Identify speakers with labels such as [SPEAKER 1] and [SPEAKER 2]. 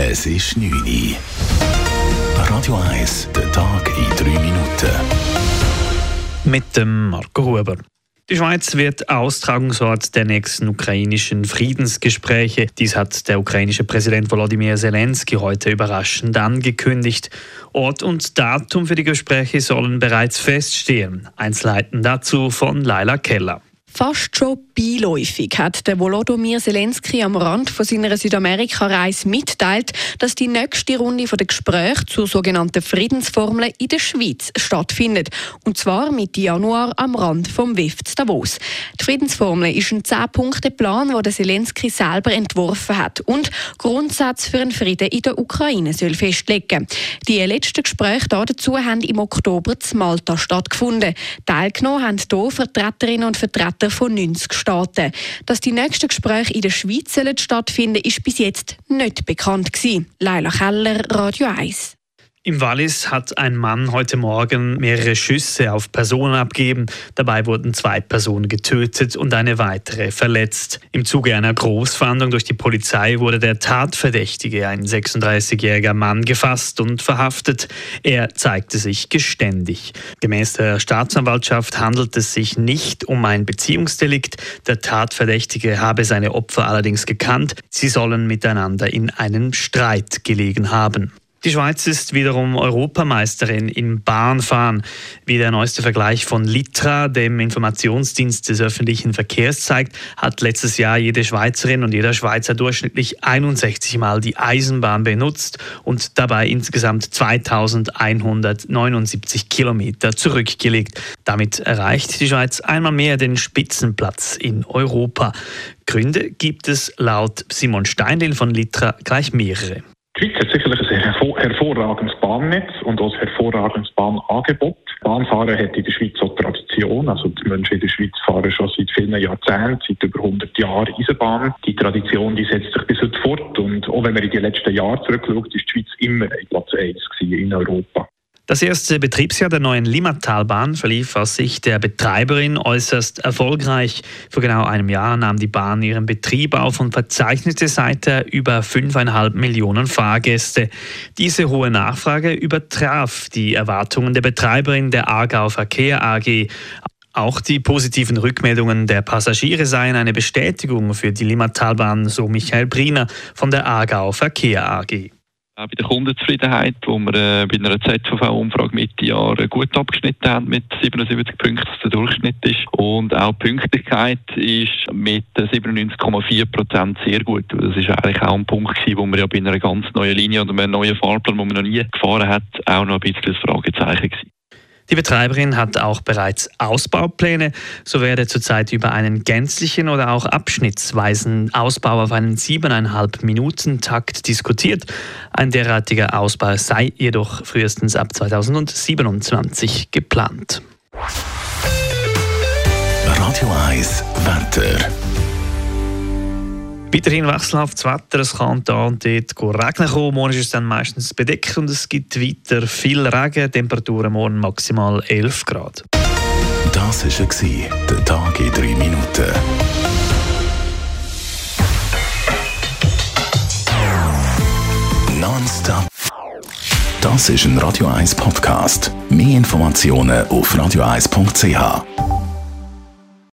[SPEAKER 1] Es ist 9 Uhr. Radio 1, der Tag in 3 Minuten.
[SPEAKER 2] Mit dem Marco Huber. Die Schweiz wird Austragungsort der nächsten ukrainischen Friedensgespräche. Dies hat der ukrainische Präsident Volodymyr Zelensky heute überraschend angekündigt. Ort und Datum für die Gespräche sollen bereits feststehen. Einzelheiten dazu von Laila Keller.
[SPEAKER 3] Fast schon beiläufig hat der Volodymyr Zelensky am Rand von seiner Südamerika-Reise mitteilt, dass die nächste Runde der Gespräche zur sogenannten Friedensformel in der Schweiz stattfindet. Und zwar Mitte Januar am Rand vom WIF Davos. Die Friedensformel ist ein 10-Punkte-Plan, den Zelensky selber entworfen hat und Grundsatz für einen Frieden in der Ukraine soll festlegen. Die letzten Gespräche dazu haben im Oktober in Malta stattgefunden. Teilgenommen haben hier Vertreterinnen und Vertreter von 90 Staaten. Dass die nächsten Gespräche in der Schweiz stattfinden ist bis jetzt nicht bekannt gewesen. Leila Keller, Radio 1.
[SPEAKER 2] Im Wallis hat ein Mann heute Morgen mehrere Schüsse auf Personen abgegeben. Dabei wurden zwei Personen getötet und eine weitere verletzt. Im Zuge einer Großfahndung durch die Polizei wurde der Tatverdächtige, ein 36-jähriger Mann, gefasst und verhaftet. Er zeigte sich geständig. Gemäß der Staatsanwaltschaft handelt es sich nicht um ein Beziehungsdelikt. Der Tatverdächtige habe seine Opfer allerdings gekannt. Sie sollen miteinander in einem Streit gelegen haben. Die Schweiz ist wiederum Europameisterin im Bahnfahren, wie der neueste Vergleich von Litra, dem Informationsdienst des öffentlichen Verkehrs, zeigt, hat letztes Jahr jede Schweizerin und jeder Schweizer durchschnittlich 61 Mal die Eisenbahn benutzt und dabei insgesamt 2179 Kilometer zurückgelegt. Damit erreicht die Schweiz einmal mehr den Spitzenplatz in Europa. Gründe gibt es laut Simon Steindl von Litra gleich mehrere.
[SPEAKER 4] Die hervorragendes Bahnnetz und auch ein hervorragendes Bahnangebot. Bahnfahren hat in der Schweiz auch Tradition. Also die Menschen in der Schweiz fahren schon seit vielen Jahrzehnten, seit über 100 Jahren Eisenbahn. Die Tradition die setzt sich bis heute fort. Und auch wenn man in die letzten Jahre zurückschaut, ist die Schweiz immer Platz 1 in Europa.
[SPEAKER 2] Das erste Betriebsjahr der neuen Limmatalbahn verlief aus Sicht der Betreiberin äußerst erfolgreich. Vor genau einem Jahr nahm die Bahn ihren Betrieb auf und verzeichnete seither über 5,5 Millionen Fahrgäste. Diese hohe Nachfrage übertraf die Erwartungen der Betreiberin der Aargau Verkehr AG. Auch die positiven Rückmeldungen der Passagiere seien eine Bestätigung für die Limmatalbahn, so Michael Briner von der Aargau Verkehr AG.
[SPEAKER 5] Auch bei der Kundenzufriedenheit, wo wir äh, bei einer ZVV-Umfrage Mitte Jahr gut abgeschnitten haben mit 77 Punkten, was der Durchschnitt ist. Und auch die Pünktlichkeit ist mit 97,4 Prozent sehr gut. Das ist eigentlich auch ein Punkt gewesen, wo wir ja bei einer ganz neuen Linie oder einem neuen Fahrplan, den man noch nie gefahren hat, auch noch ein bisschen das Fragezeichen gewesen.
[SPEAKER 2] Die Betreiberin hat auch bereits Ausbaupläne. So werde zurzeit über einen gänzlichen oder auch abschnittsweisen Ausbau auf einen siebeneinhalb Minuten Takt diskutiert. Ein derartiger Ausbau sei jedoch frühestens ab 2027 geplant.
[SPEAKER 1] Radio 1 Wetter.
[SPEAKER 2] Weiterhin wechselhaftes Wetter, es kann da und dort regnen kommen. Morgen ist es dann meistens bedeckt und es gibt weiter viel Regen. Temperaturen morgen maximal 11 Grad.
[SPEAKER 1] Das war der Tag in 3 Minuten. Nonstop. Das ist ein Radio 1 Podcast. Mehr Informationen auf radio1.ch.